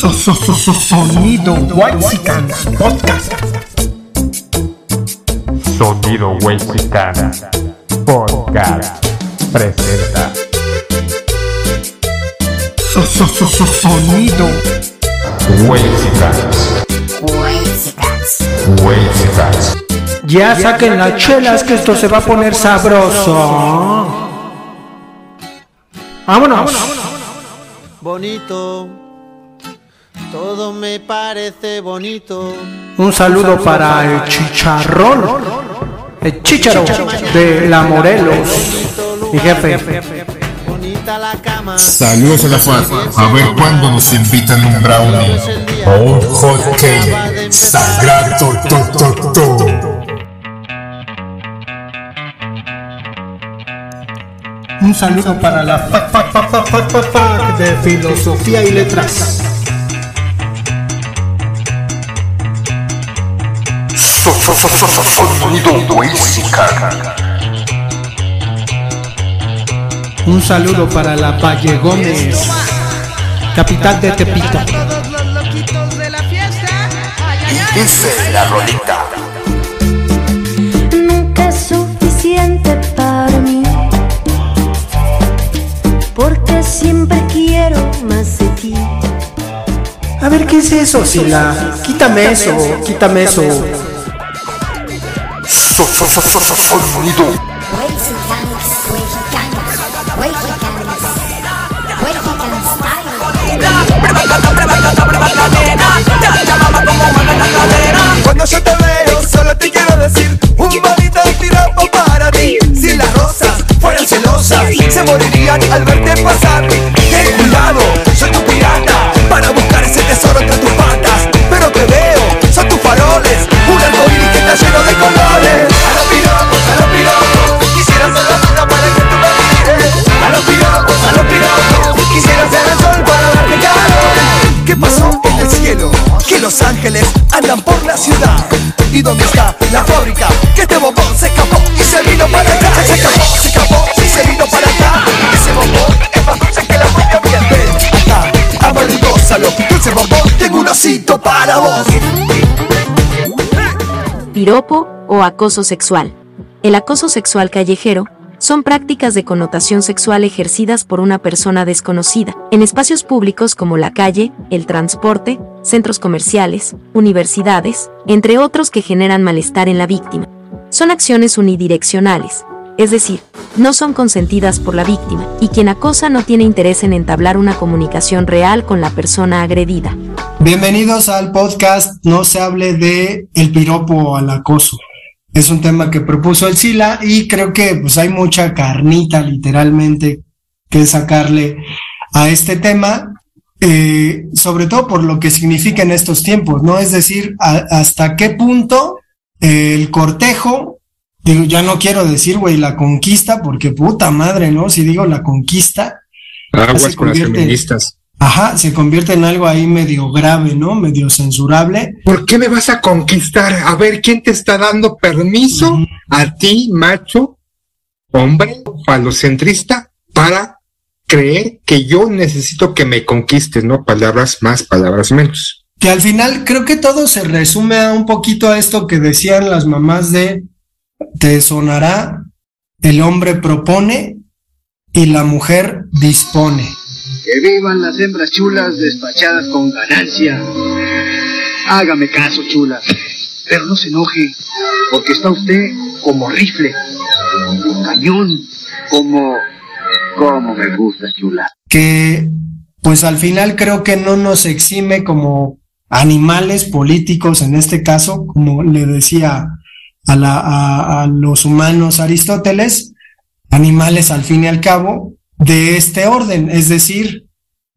Sonido Whitezican Podcast. Sonido Whitezican Podcast presenta. Sonido. Whitexicans. Ya saquen las chelas que esto se va a poner sabroso. Vámonos. bonito. Todo me parece bonito. Un saludo para el chicharrón. El chicharo de la Morelos. Mi jefe. Bonita la cama. Saludos a la FAD. A ver cuándo nos invitan un brownie o un hot cake. Sagrado to, to, to. Un saludo para la fac, fac, fac, fac, fac, fac, fac de filosofía y letras. Sonido. Un saludo para la Valle Gómez, capital de Tepito. ay. Dice la rolita. nunca es suficiente para mí. Porque siempre quiero más de ti. A ver, ¿qué es eso, Sila? Quítame eso, quítame eso. Cuando yo te veo, solo te quiero decir un bonito piropo para ti. Si las rosas fueran celosas, se morirían al verte pasar. Piropo o acoso sexual. El acoso sexual callejero son prácticas de connotación sexual ejercidas por una persona desconocida en espacios públicos como la calle, el transporte, centros comerciales, universidades, entre otros que generan malestar en la víctima. Son acciones unidireccionales, es decir, no son consentidas por la víctima, y quien acosa no tiene interés en entablar una comunicación real con la persona agredida. Bienvenidos al podcast No se hable de el piropo al acoso. Es un tema que propuso el Sila y creo que pues hay mucha carnita literalmente que sacarle a este tema, eh, sobre todo por lo que significa en estos tiempos, ¿no? Es decir, a- hasta qué punto eh, el cortejo, digo, ya no quiero decir, güey, la conquista, porque puta madre, ¿no? Si digo la conquista, Aguas con las feministas. Ajá, se convierte en algo ahí medio grave, ¿no? Medio censurable. ¿Por qué me vas a conquistar? A ver, ¿quién te está dando permiso a ti, macho, hombre, falocentrista, para creer que yo necesito que me conquistes, ¿no? Palabras más, palabras menos. Que al final creo que todo se resume a un poquito a esto que decían las mamás de te sonará, el hombre propone y la mujer dispone. Que vivan las hembras chulas despachadas con ganancia. Hágame caso, chula. Pero no se enoje, porque está usted como rifle, como cañón, como... Como me gusta, chula. que pues al final creo que no nos exime como animales políticos en este caso, como le decía a, la, a, a los humanos Aristóteles, animales al fin y al cabo, de este orden, es decir,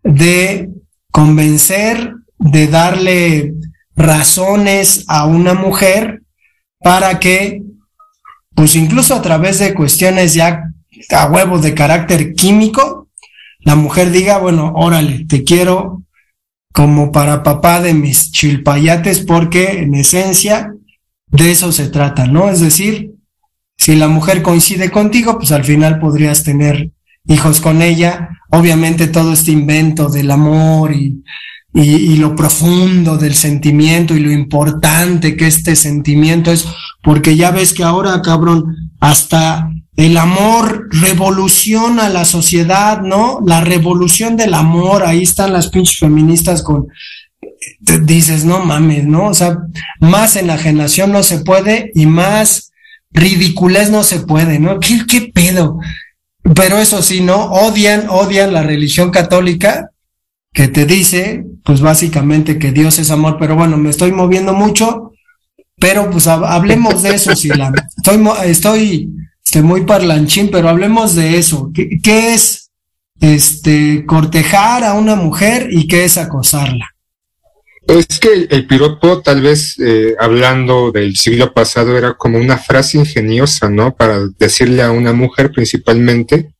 de convencer, de darle razones a una mujer para que, pues incluso a través de cuestiones ya a huevo de carácter químico, la mujer diga, bueno, órale, te quiero como para papá de mis chilpayates, porque en esencia de eso se trata, ¿no? Es decir, si la mujer coincide contigo, pues al final podrías tener hijos con ella. Obviamente todo este invento del amor y y, lo profundo del sentimiento y lo importante que este sentimiento es, porque ya ves que ahora, cabrón, hasta el amor revoluciona la sociedad, ¿no? La revolución del amor, ahí están las pinches feministas con, te dices, no mames, ¿no? O sea, más enajenación no se puede y más ridiculez no se puede, ¿no? ¿Qué, qué pedo? Pero eso sí, ¿no? Odian, odian la religión católica que te dice, pues básicamente que Dios es amor, pero bueno, me estoy moviendo mucho, pero pues hablemos de eso, Sila. Estoy, estoy, estoy muy parlanchín, pero hablemos de eso. ¿Qué, ¿Qué, es este cortejar a una mujer y qué es acosarla? Es que el piropo, tal vez eh, hablando del siglo pasado, era como una frase ingeniosa, ¿no? Para decirle a una mujer principalmente,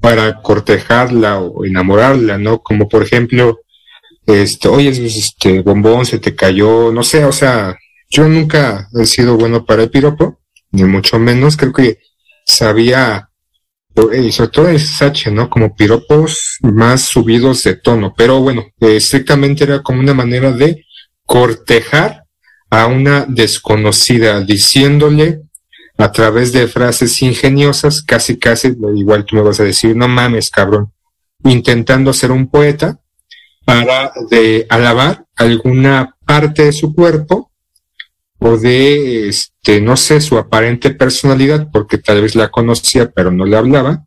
para cortejarla o enamorarla, ¿no? Como por ejemplo, este, oye, este bombón se te cayó, no sé, o sea, yo nunca he sido bueno para el piropo, ni mucho menos, creo que sabía, y sobre todo el Sache, ¿no? Como piropos más subidos de tono, pero bueno, estrictamente era como una manera de cortejar a una desconocida, diciéndole a través de frases ingeniosas, casi casi, igual tú me vas a decir, no mames, cabrón, intentando ser un poeta para de alabar alguna parte de su cuerpo de, este, no sé, su aparente personalidad, porque tal vez la conocía, pero no le hablaba,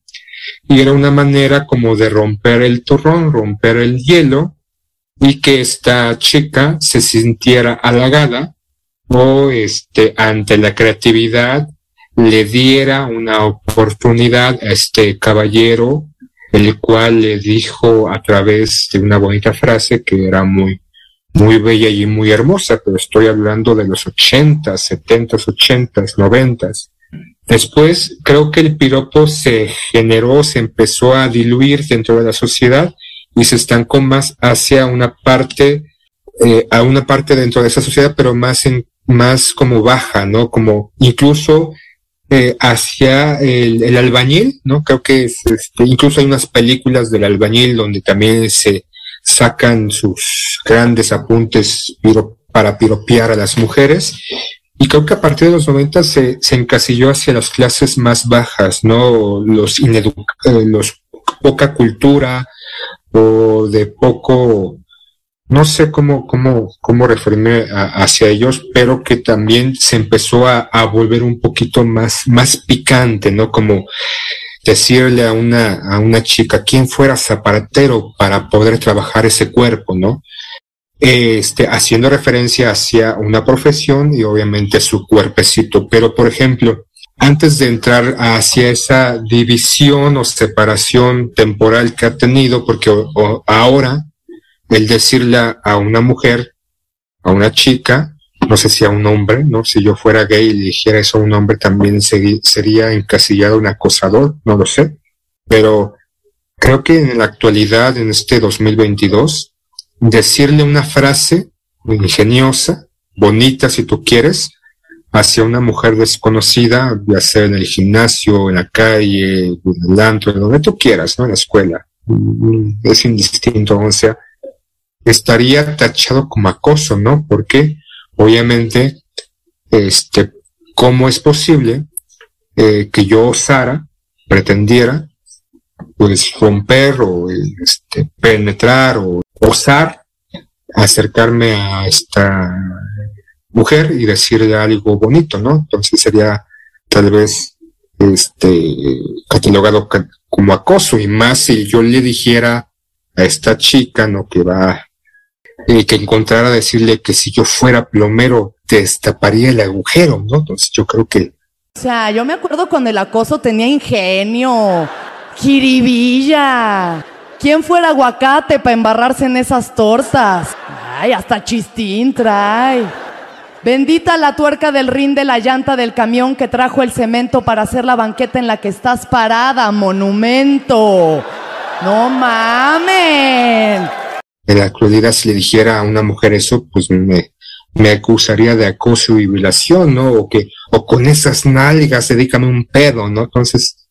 y era una manera como de romper el turrón, romper el hielo, y que esta chica se sintiera halagada o este ante la creatividad le diera una oportunidad a este caballero, el cual le dijo a través de una bonita frase que era muy, muy bella y muy hermosa, pero estoy hablando de los ochentas, setentas, ochentas, noventas. Después creo que el piropo se generó, se empezó a diluir dentro de la sociedad y se estancó más hacia una parte, eh, a una parte dentro de esa sociedad, pero más en, más como baja, ¿no? Como incluso eh, hacia el, el, albañil, ¿no? Creo que es, este, incluso hay unas películas del albañil donde también se sacan sus grandes apuntes para piropear a las mujeres. Y creo que a partir de los 90 se, se encasilló hacia las clases más bajas, ¿no? Los, eh, los poca cultura o de poco no sé cómo, cómo, cómo referirme hacia ellos, pero que también se empezó a, a, volver un poquito más, más picante, ¿no? Como decirle a una, a una chica, ¿quién fuera zapatero para poder trabajar ese cuerpo, ¿no? Este, haciendo referencia hacia una profesión y obviamente su cuerpecito. Pero, por ejemplo, antes de entrar hacia esa división o separación temporal que ha tenido, porque ahora el decirle a una mujer, a una chica, no sé si a un hombre, ¿no? Si yo fuera gay y dijera eso a un hombre, también sería encasillado un acosador, no lo sé. Pero creo que en la actualidad, en este 2022, decirle una frase ingeniosa, bonita si tú quieres, hacia una mujer desconocida, ya sea en el gimnasio, en la calle, en el antro, donde tú quieras, ¿no? En la escuela. Mm, es indistinto, o sea, estaría tachado como acoso, ¿no? Porque obviamente, este, ¿cómo es posible eh, que yo osara, pretendiera, pues romper o este, penetrar o osar acercarme a esta mujer y decirle algo bonito, ¿no? Entonces sería tal vez este catalogado como acoso y más si yo le dijera a esta chica, ¿no? Que va y que encontrara decirle que si yo fuera plomero te destaparía el agujero, ¿no? Entonces yo creo que... O sea, yo me acuerdo cuando el acoso tenía ingenio, jiribilla. ¿Quién fuera aguacate para embarrarse en esas tortas? Ay, hasta chistín trae. Bendita la tuerca del rin de la llanta del camión que trajo el cemento para hacer la banqueta en la que estás parada, monumento. No mamen en la actualidad si le dijera a una mujer eso, pues me, me acusaría de acoso y violación, ¿no? O que, o con esas nalgas, dedícame un pedo, ¿no? Entonces,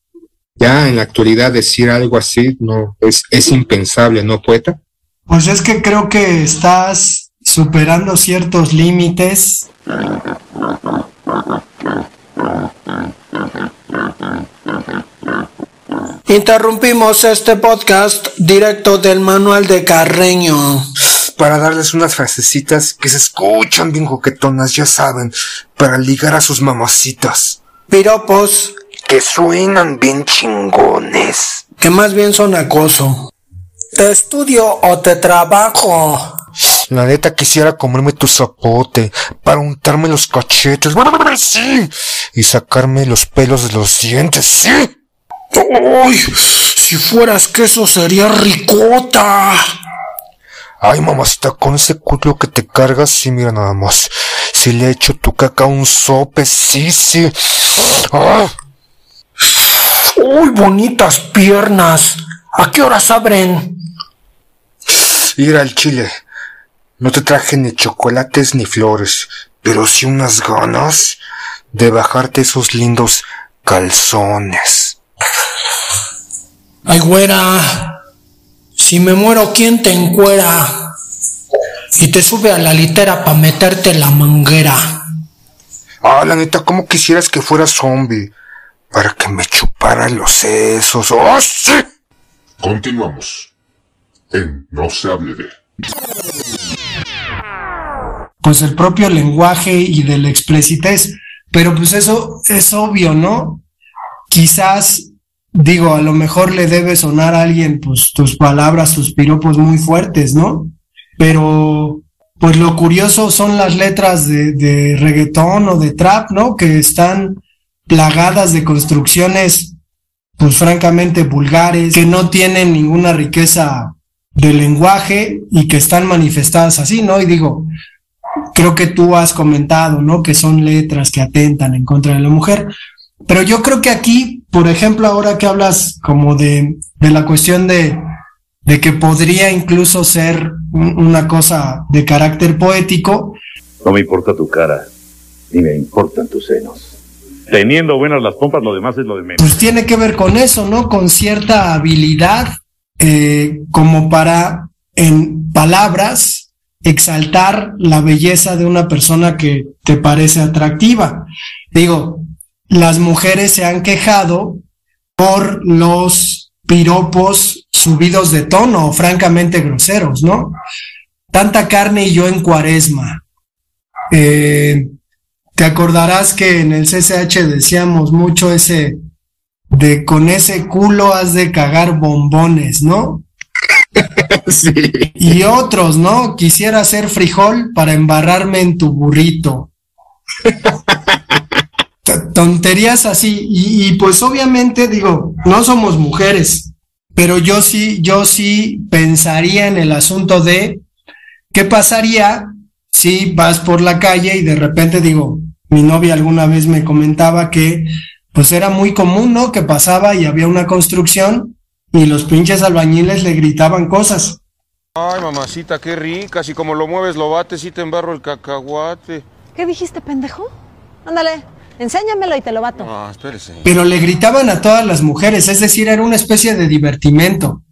ya en la actualidad decir algo así, no, es, es impensable, ¿no, poeta? Pues es que creo que estás superando ciertos límites. Interrumpimos este podcast directo del manual de Carreño. Para darles unas frasecitas que se escuchan bien coquetonas, ya saben, para ligar a sus mamacitas. Piropos. Que suenan bien chingones. Que más bien son acoso. ¿Te estudio o te trabajo? La neta quisiera comerme tu zapote para untarme los cachetes. Sí. Y sacarme los pelos de los dientes. Sí. ¡Uy! Si fueras queso sería ricota. Ay, mamacita, con ese culo que te cargas, sí, mira nada más. Si le echo tu caca a un sope, sí, sí. ¡Ah! ¡Uy, bonitas piernas! ¿A qué horas abren? Ir al chile. No te traje ni chocolates ni flores, pero sí unas ganas de bajarte esos lindos calzones. Ay, güera. Si me muero, ¿quién te encuera? Y te sube a la litera para meterte la manguera. Ah, la neta, ¿cómo quisieras que fuera zombie? Para que me chupara los sesos. ¡Oh, sí! Continuamos. En No se hable de. Pues el propio lenguaje y de la explicitez. Pero pues eso es obvio, ¿no? Quizás, digo, a lo mejor le debe sonar a alguien, pues tus palabras, tus piropos muy fuertes, ¿no? Pero, pues lo curioso son las letras de, de reggaetón o de trap, ¿no? Que están plagadas de construcciones, pues francamente vulgares, que no tienen ninguna riqueza de lenguaje y que están manifestadas así, ¿no? Y digo, creo que tú has comentado, ¿no? Que son letras que atentan en contra de la mujer. Pero yo creo que aquí, por ejemplo, ahora que hablas como de, de la cuestión de, de que podría incluso ser un- una cosa de carácter poético, No me importa tu cara, ni me importan tus senos. Teniendo buenas las pompas, lo demás es lo de menos. pues tiene que ver con eso, ¿no? Con cierta habilidad eh, como para, en palabras, exaltar la belleza de una persona que te parece atractiva. Digo, las mujeres se han quejado por los piropos subidos de tono, francamente groseros, ¿no? Tanta carne y yo en cuaresma. Eh, te acordarás que en el CCH decíamos mucho ese de con ese culo has de cagar bombones, ¿no? Sí. Y otros, ¿no? Quisiera ser frijol para embarrarme en tu burrito. Tonterías así. Y, y pues obviamente digo, no somos mujeres, pero yo sí, yo sí pensaría en el asunto de qué pasaría si vas por la calle y de repente digo, mi novia alguna vez me comentaba que pues era muy común, ¿no? Que pasaba y había una construcción y los pinches albañiles le gritaban cosas. Ay, mamacita, qué rica. Si como lo mueves, lo bates y te embarro el cacahuate. ¿Qué dijiste, pendejo? Ándale, enséñamelo y te lo bato. Ah, espérese. pero le gritaban a todas las mujeres, es decir, era una especie de divertimento.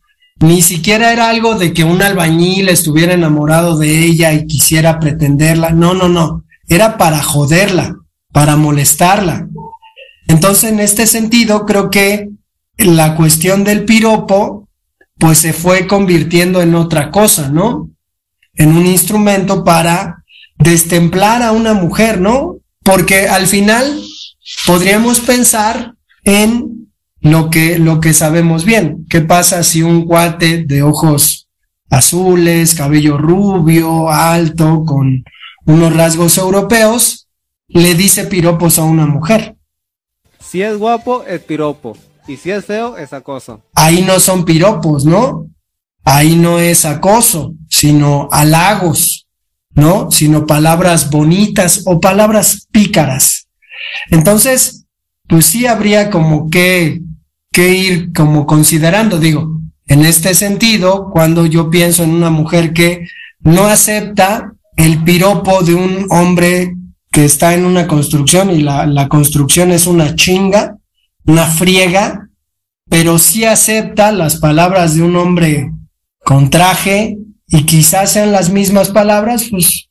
Ni siquiera era algo de que un albañil estuviera enamorado de ella y quisiera pretenderla. No, no, no. Era para joderla, para molestarla. Entonces, en este sentido, creo que la cuestión del piropo, pues se fue convirtiendo en otra cosa, ¿no? En un instrumento para destemplar a una mujer, ¿no? Porque al final podríamos pensar en lo que, lo que sabemos bien. ¿Qué pasa si un cuate de ojos azules, cabello rubio, alto, con unos rasgos europeos, le dice piropos a una mujer? Si es guapo, es piropo. Y si es feo, es acoso. Ahí no son piropos, ¿no? Ahí no es acoso, sino halagos, ¿no? Sino palabras bonitas o palabras pícaras. Entonces, pues sí habría como que, que ir como considerando, digo, en este sentido, cuando yo pienso en una mujer que no acepta el piropo de un hombre que está en una construcción y la, la construcción es una chinga, una friega, pero sí acepta las palabras de un hombre con traje y quizás sean las mismas palabras, pues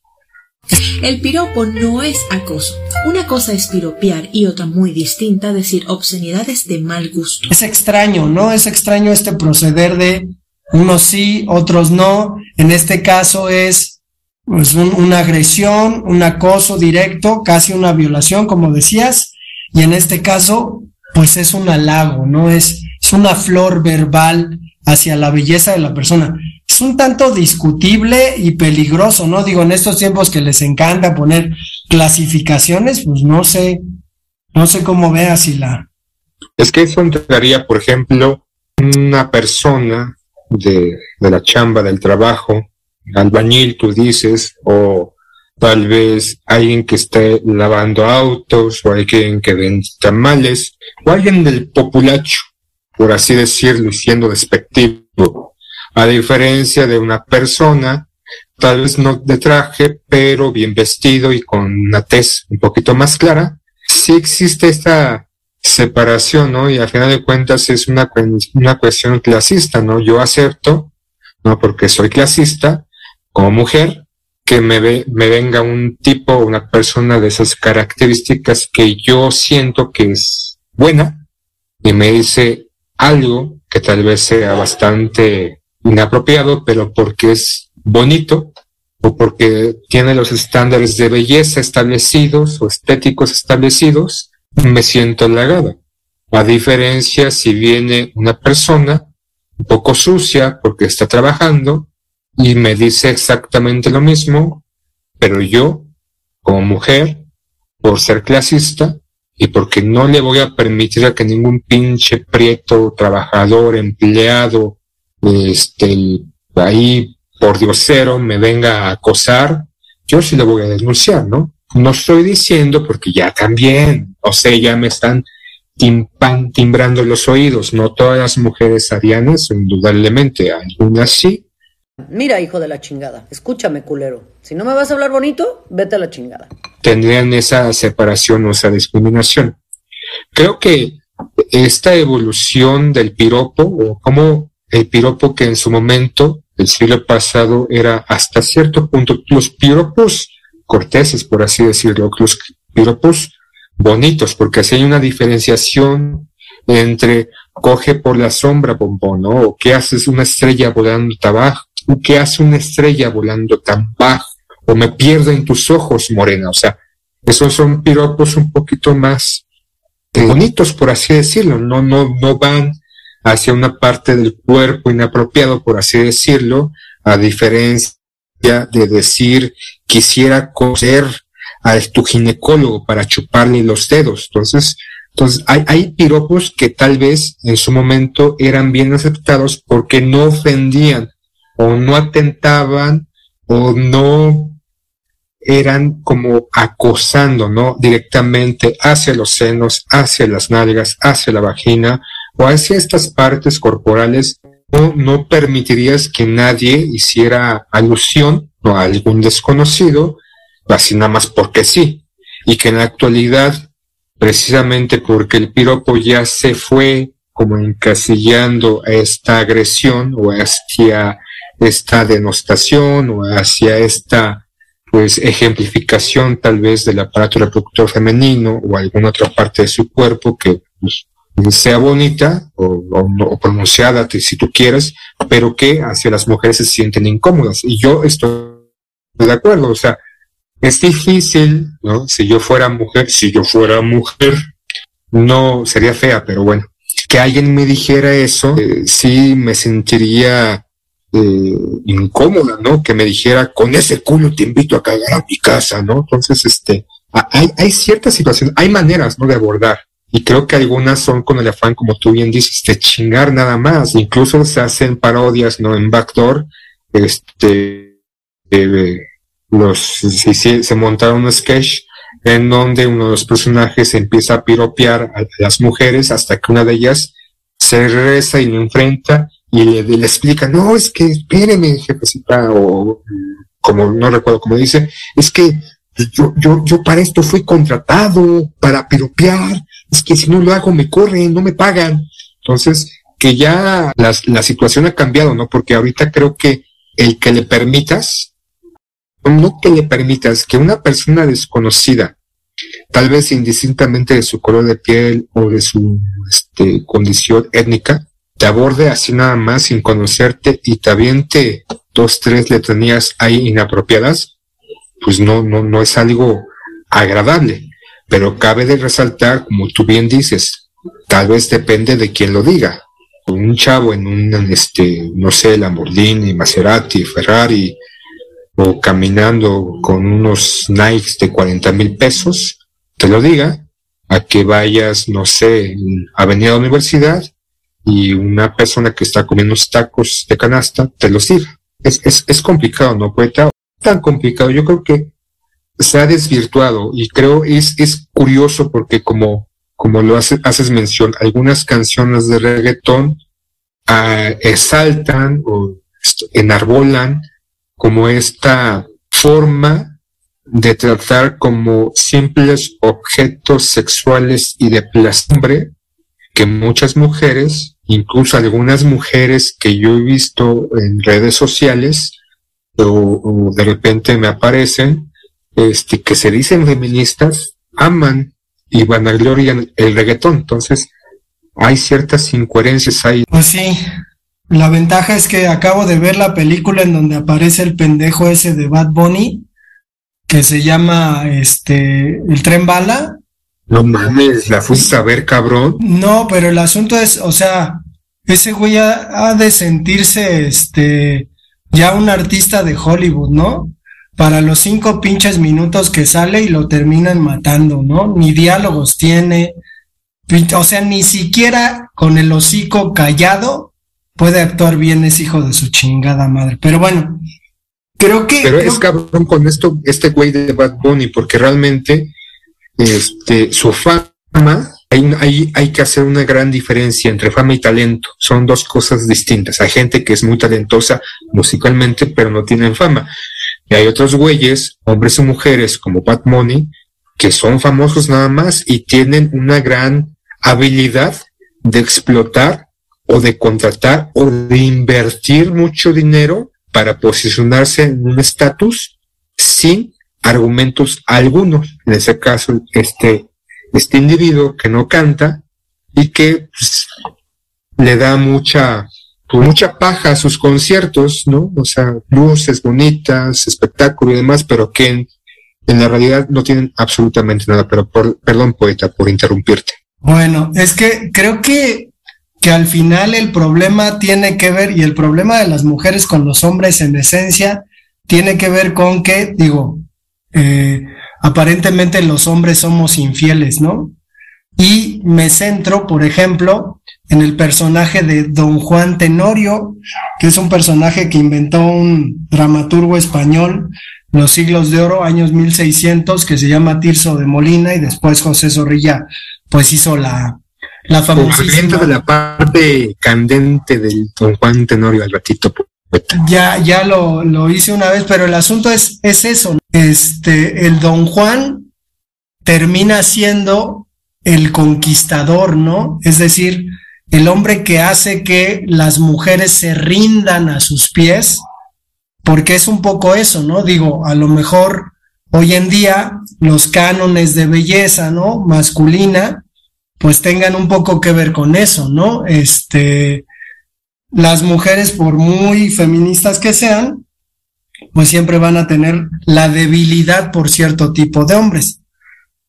El piropo no es acoso. Una cosa es piropear y otra muy distinta decir obscenidades de mal gusto. es extraño, ¿no? Es extraño este proceder de unos sí, otros no. En este caso es pues, un- una agresión, un acoso directo, casi una violación, como decías. Y en este caso, pues es un halago, ¿no? Es, es una flor verbal hacia la belleza de la persona. Es un tanto discutible y peligroso, ¿no? Digo, en estos tiempos que les encanta poner clasificaciones, pues no sé, no sé cómo veas si la, Es que eso entraría, por ejemplo, una persona de, de la chamba, del trabajo, albañil, tú dices, o tal vez alguien que esté lavando autos, o alguien que vende tamales, o alguien del populacho, por así decirlo, y siendo despectivo. A diferencia de una persona, tal vez no de traje, pero bien vestido y con una tez un poquito más clara, sí existe esta separación, ¿no? Y al final de cuentas es una, una cuestión clasista, ¿no? Yo acepto, ¿no? Porque soy clasista, como mujer, que me, ve, me venga un tipo, una persona de esas características que yo siento que es buena y me dice algo que tal vez sea bastante inapropiado, pero porque es bonito o porque tiene los estándares de belleza establecidos o estéticos establecidos, me siento halagada. A diferencia si viene una persona un poco sucia porque está trabajando y me dice exactamente lo mismo, pero yo, como mujer, por ser clasista y porque no le voy a permitir a que ningún pinche prieto, trabajador, empleado, este, ahí por diosero me venga a acosar, yo sí le voy a denunciar, ¿no? No estoy diciendo porque ya también, o sea, ya me están timpan, timbrando los oídos. No todas las mujeres harían indudablemente. Algunas sí. Mira, hijo de la chingada, escúchame, culero. Si no me vas a hablar bonito, vete a la chingada. tendrían esa separación o esa discriminación. Creo que esta evolución del piropo, o como el piropo que en su momento, el siglo pasado, era hasta cierto punto, los piropos corteses, por así decirlo, los piropos bonitos, porque así hay una diferenciación entre coge por la sombra, bombón, ¿no? O qué haces una estrella volando tan o qué hace una estrella volando tan bajo, o me pierdo en tus ojos, morena, o sea, esos son piropos un poquito más bonitos, por así decirlo, no, no, no van hacia una parte del cuerpo inapropiado, por así decirlo, a diferencia de decir quisiera coser a tu ginecólogo para chuparle los dedos. Entonces, entonces hay, hay piropos que tal vez en su momento eran bien aceptados porque no ofendían o no atentaban o no eran como acosando, ¿no? Directamente hacia los senos, hacia las nalgas, hacia la vagina o hacia estas partes corporales. No, no permitirías que nadie hiciera alusión ¿no? a algún desconocido, así nada más porque sí. Y que en la actualidad, precisamente porque el piropo ya se fue como encasillando a esta agresión o hacia esta denostación o hacia esta pues ejemplificación tal vez del aparato reproductor femenino o alguna otra parte de su cuerpo que pues, sea bonita o, pronunciada si tú quieres, pero que hacia las mujeres se sienten incómodas. Y yo estoy de acuerdo, o sea, es difícil, ¿no? Si yo fuera mujer, si yo fuera mujer, no sería fea, pero bueno, que alguien me dijera eso, eh, sí me sentiría eh, incómoda, ¿no? Que me dijera, con ese culo te invito a cagar a mi casa, ¿no? Entonces, este, hay, hay ciertas situaciones, hay maneras, ¿no? De abordar. Y creo que algunas son con el afán, como tú bien dices, de chingar nada más. Incluso se hacen parodias, ¿no? En Backdoor, este, eh, los, se, se- se montaron un sketch en donde uno de los personajes empieza a piropear a las mujeres hasta que una de ellas se regresa y le enfrenta y le, explica, no, es que espéreme, jefecita, o como no recuerdo cómo dice, es que yo, yo, yo para esto fui contratado, para piropear, es que si no lo hago me corren, no me pagan. Entonces, que ya las- la situación ha cambiado, ¿no? Porque ahorita creo que el que le permitas, no que le permitas que una persona desconocida, tal vez indistintamente de su color de piel o de su este, condición étnica, te aborde así nada más sin conocerte y te aviente dos, tres letanías ahí inapropiadas, pues no, no, no es algo agradable. Pero cabe de resaltar, como tú bien dices, tal vez depende de quién lo diga. Un chavo en un, este, no sé, Lamborghini, Maserati, Ferrari, o caminando con unos Nikes de 40 mil pesos, te lo diga, a que vayas, no sé, a Avenida Universidad y una persona que está comiendo tacos de canasta te los diga. Es, es, es complicado, ¿no, poeta? Tan complicado. Yo creo que se ha desvirtuado y creo es, es curioso porque como, como lo hace, haces mención, algunas canciones de reggaetón ah, exaltan o enarbolan como esta forma de tratar como simples objetos sexuales y de placer que muchas mujeres, incluso algunas mujeres que yo he visto en redes sociales o, de repente me aparecen, este, que se dicen feministas, aman y vanaglorian el reggaetón. Entonces, hay ciertas incoherencias ahí. Pues sí, la ventaja es que acabo de ver la película en donde aparece el pendejo ese de Bad Bunny, que se llama este El tren bala. No mames, la fuiste a ver, cabrón. No, pero el asunto es, o sea, ese güey ha, ha de sentirse este ya un artista de Hollywood, ¿no? Para los cinco pinches minutos que sale y lo terminan matando, ¿no? Ni diálogos tiene. O sea, ni siquiera con el hocico callado puede actuar bien ese hijo de su chingada madre. Pero bueno, creo que. Pero creo es cabrón con esto, este güey de Bad Bunny, porque realmente, este, su fama, hay, hay, hay que hacer una gran diferencia entre fama y talento. Son dos cosas distintas. Hay gente que es muy talentosa musicalmente, pero no tienen fama. Y hay otros güeyes, hombres y mujeres, como Bad Bunny, que son famosos nada más y tienen una gran habilidad de explotar o de contratar o de invertir mucho dinero para posicionarse en un estatus sin argumentos algunos. En ese caso, este, este individuo que no canta y que pues, le da mucha, pues, mucha paja a sus conciertos, ¿no? O sea, luces bonitas, espectáculo y demás, pero que en, la realidad no tienen absolutamente nada. Pero por, perdón, poeta, por interrumpirte. Bueno, es que creo que, que al final el problema tiene que ver, y el problema de las mujeres con los hombres en esencia, tiene que ver con que, digo, eh, aparentemente los hombres somos infieles, ¿no? Y me centro, por ejemplo, en el personaje de Don Juan Tenorio, que es un personaje que inventó un dramaturgo español los siglos de oro, años 1600, que se llama Tirso de Molina, y después José Zorrilla, pues hizo la, la famosísima... De la parte candente del Don Juan Tenorio al ratito, poeta. Ya, ya lo, lo hice una vez, pero el asunto es, es eso. Este, el Don Juan termina siendo el conquistador, ¿no? Es decir, el hombre que hace que las mujeres se rindan a sus pies, porque es un poco eso, ¿no? Digo, a lo mejor hoy en día los cánones de belleza, ¿no? Masculina, pues tengan un poco que ver con eso, ¿no? Este, las mujeres, por muy feministas que sean, pues siempre van a tener la debilidad por cierto tipo de hombres,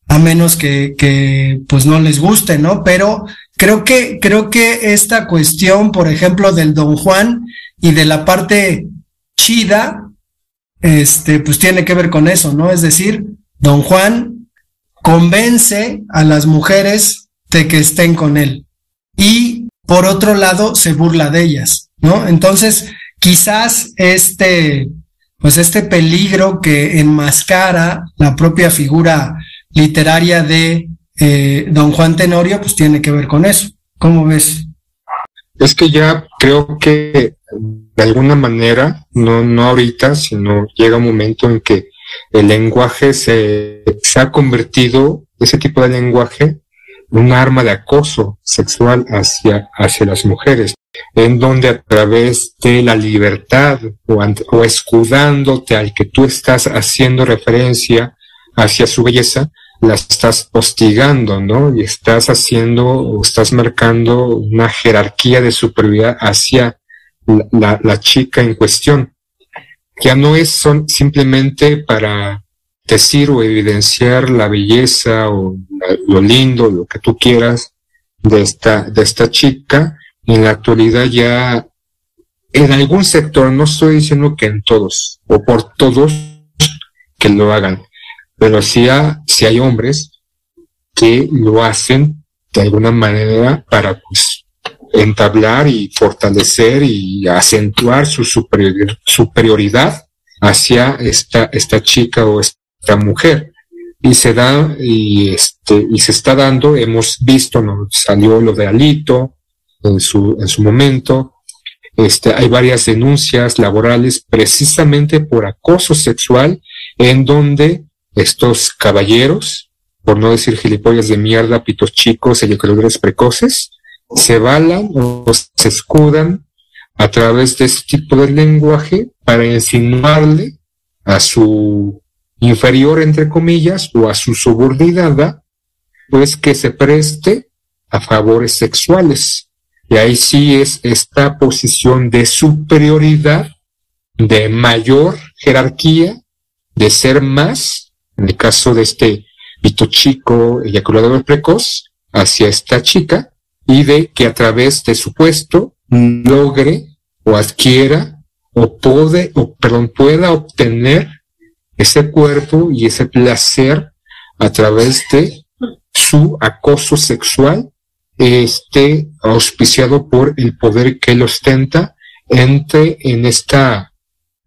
a menos que, pues no les guste, ¿no? Pero creo que, creo que esta cuestión, por ejemplo, del Don Juan y de la parte chida, este, pues tiene que ver con eso, ¿no? Es decir, Don Juan convence a las mujeres de que estén con él y por otro lado se burla de ellas, ¿no? Entonces, quizás este, pues este peligro que enmascara la propia figura literaria de eh, Don Juan Tenorio, pues tiene que ver con eso. ¿Cómo ves? Es que ya creo que de alguna manera, no, no ahorita, sino llega un momento en que el lenguaje se, se ha convertido, ese tipo de lenguaje, en un arma de acoso sexual hacia, hacia las mujeres. En donde a través de la libertad o, escudándote al que tú estás haciendo referencia hacia su belleza, la estás hostigando, ¿no? Y estás haciendo o estás marcando una jerarquía de superioridad hacia la, chica en cuestión. Ya no es son simplemente para decir o evidenciar la belleza o lo lindo, lo que tú quieras de esta, de esta chica. En la actualidad ya, en algún sector, no estoy diciendo que en todos, o por todos que lo hagan, pero sí, ha, sí hay hombres que lo hacen de alguna manera para pues, entablar y fortalecer y acentuar su superior, superioridad hacia esta, esta chica o esta mujer. Y se da, y este, y se está dando, hemos visto, ¿no? salió lo de Alito en su, en su momento, este, hay varias denuncias laborales precisamente por acoso sexual en donde estos caballeros, por no decir gilipollas de mierda, pitos chicos, eyaculadores precoces, se balan o se escudan a través de este tipo de lenguaje para insinuarle a su inferior, entre comillas, o a su subordinada, pues que se preste a favores sexuales. Y ahí sí es esta posición de superioridad, de mayor jerarquía, de ser más, en el caso de este pito chico eyaculador precoz, hacia esta chica, y de que a través de su puesto logre o adquiera o puede, o perdón, pueda obtener ese cuerpo y ese placer a través de su acoso sexual, este auspiciado por el poder que él ostenta entre en esta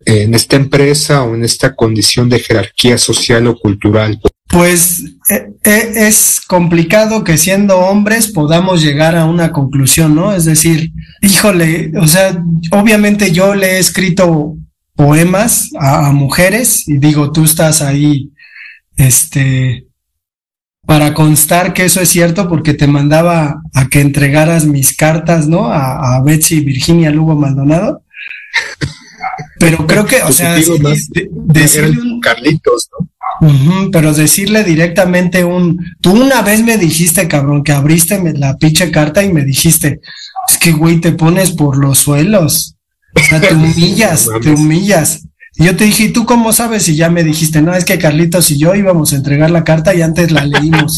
en esta empresa o en esta condición de jerarquía social o cultural. Pues eh, eh, es complicado que siendo hombres podamos llegar a una conclusión, ¿no? Es decir, híjole, o sea, obviamente yo le he escrito poemas a, a mujeres y digo, tú estás ahí, este, para constar que eso es cierto porque te mandaba a que entregaras mis cartas, ¿no? A, a Betsy Virginia Lugo Maldonado. Pero creo que, o sea, de- decirle un, Carlitos, ¿no? Pero decirle directamente un, tú una vez me dijiste, cabrón, que abriste la pinche carta y me dijiste, es que güey, te pones por los suelos, o sea, te humillas, te humillas. Y yo te dije, ¿y tú cómo sabes? Y ya me dijiste, no, es que Carlitos y yo íbamos a entregar la carta y antes la leímos.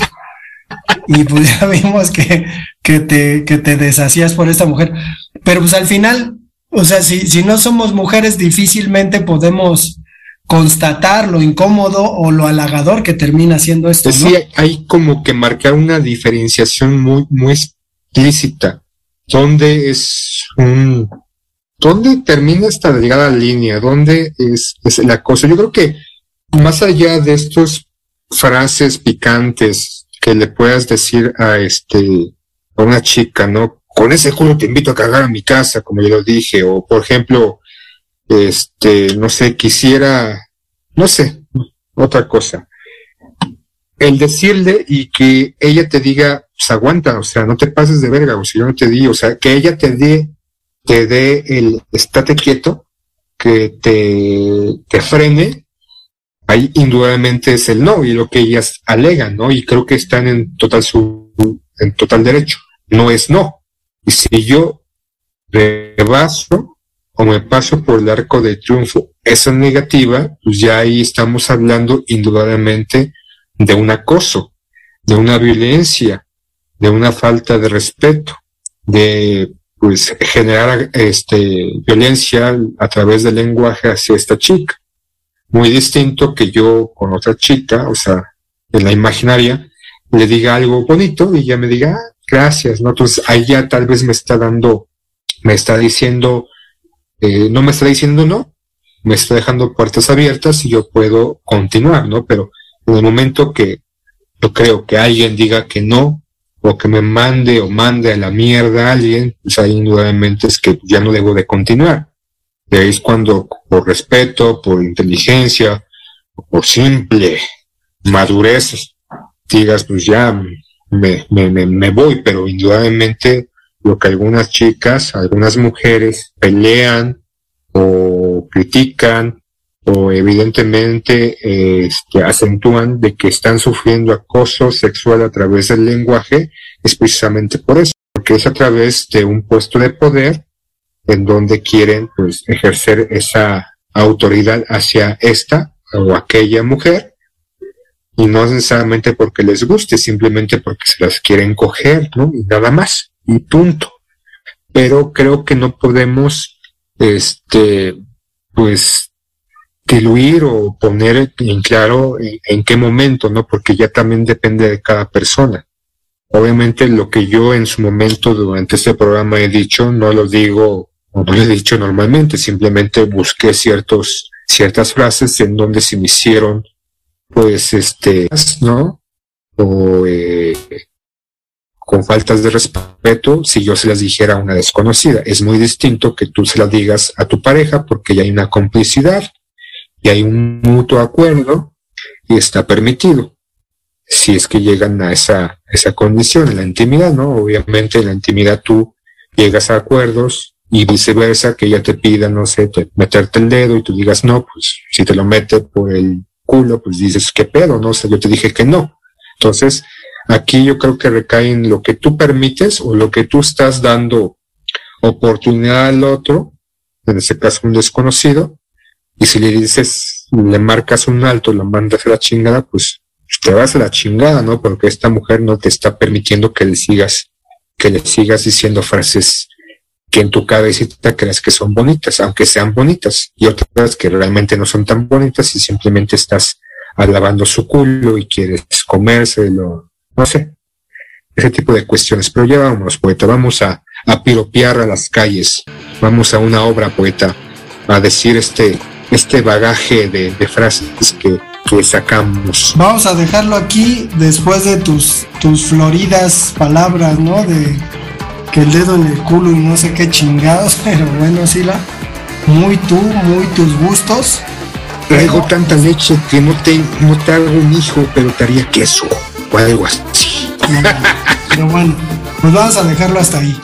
Y pues ya vimos que, que te, que te deshacías por esta mujer. Pero pues al final, o sea, si, si no somos mujeres, difícilmente podemos constatar lo incómodo o lo halagador que termina siendo esto. ¿no? Sí, hay como que marcar una diferenciación muy, muy explícita. ¿Dónde es un, dónde termina esta delgada línea? ¿Dónde es, es acoso? Yo creo que más allá de estos frases picantes que le puedas decir a este, a una chica, ¿no? Con ese culo te invito a cagar a mi casa, como yo lo dije, o por ejemplo, este, no sé, quisiera, no sé, otra cosa. El decirle y que ella te diga, pues aguanta, o sea, no te pases de verga, o sea, yo no te di, o sea, que ella te dé, te dé el estate quieto, que te, te frene, ahí indudablemente es el no, y lo que ellas alegan, ¿no? Y creo que están en total su, en total derecho. No es no. Y si yo rebaso o me paso por el arco de triunfo esa negativa, pues ya ahí estamos hablando indudablemente de un acoso, de una violencia, de una falta de respeto, de pues generar este violencia a través del lenguaje hacia esta chica. Muy distinto que yo con otra chica, o sea, en la imaginaria, le diga algo bonito y ella me diga, "Ah, gracias, ¿no? Entonces ahí ya tal vez me está dando, me está diciendo, eh, no me está diciendo no, me está dejando puertas abiertas y yo puedo continuar, ¿no? Pero en el momento que yo creo que alguien diga que no, o que me mande o mande a la mierda a alguien, pues ahí indudablemente es que ya no debo de continuar. Y ahí es cuando, por respeto, por inteligencia, por simple madurez, digas, pues ya me, me, me, me voy, pero indudablemente lo que algunas chicas, algunas mujeres pelean o critican o evidentemente este, acentúan de que están sufriendo acoso sexual a través del lenguaje, es precisamente por eso, porque es a través de un puesto de poder en donde quieren pues ejercer esa autoridad hacia esta o aquella mujer y no necesariamente porque les guste, simplemente porque se las quieren coger, ¿no? Y nada más, y punto. Pero creo que no podemos, este, pues, diluir o poner en claro en, qué momento, ¿no? Porque ya también depende de cada persona. Obviamente lo que yo en su momento durante este programa he dicho, no lo digo no lo he dicho normalmente, simplemente busqué ciertos, ciertas frases en donde se me hicieron pues este, ¿no? O eh, con faltas de respeto si yo se las dijera a una desconocida. Es muy distinto que tú se las digas a tu pareja porque ya hay una complicidad y hay un mutuo acuerdo y está permitido. Si es que llegan a esa, esa condición en la intimidad, ¿no? Obviamente en la intimidad tú llegas a acuerdos y viceversa, que ella te pida, no sé, te- meterte el dedo y tú digas no, pues si te lo mete por el culo, pues dices, ¿qué pedo? No, o sea, yo te dije que no. Entonces, aquí yo creo que recae en lo que tú permites o lo que tú estás dando oportunidad al otro, en este caso un desconocido, y si le dices, le marcas un alto, lo mandas a la chingada, pues te vas a la chingada, ¿no? Porque esta mujer no te está permitiendo que le sigas, que le sigas diciendo frases que en tu cabecita creas que son bonitas, aunque sean bonitas, y otras que realmente no son tan bonitas y simplemente estás alabando su culo y quieres comérselo, no sé, ese tipo de cuestiones. Pero ya vámonos, poeta, vamos a, a piropear a las calles, vamos a una obra, poeta, a decir este, este bagaje de, de frases que, que sacamos. Vamos a dejarlo aquí después de tus, tus floridas palabras, ¿no? De que el dedo en el culo y no sé qué chingados, pero bueno, Sila, muy tú, muy tus gustos. Traigo tanta leche que no te, no te hago un hijo, pero te haría queso o algo así. Pero bueno, pues vamos a dejarlo hasta ahí.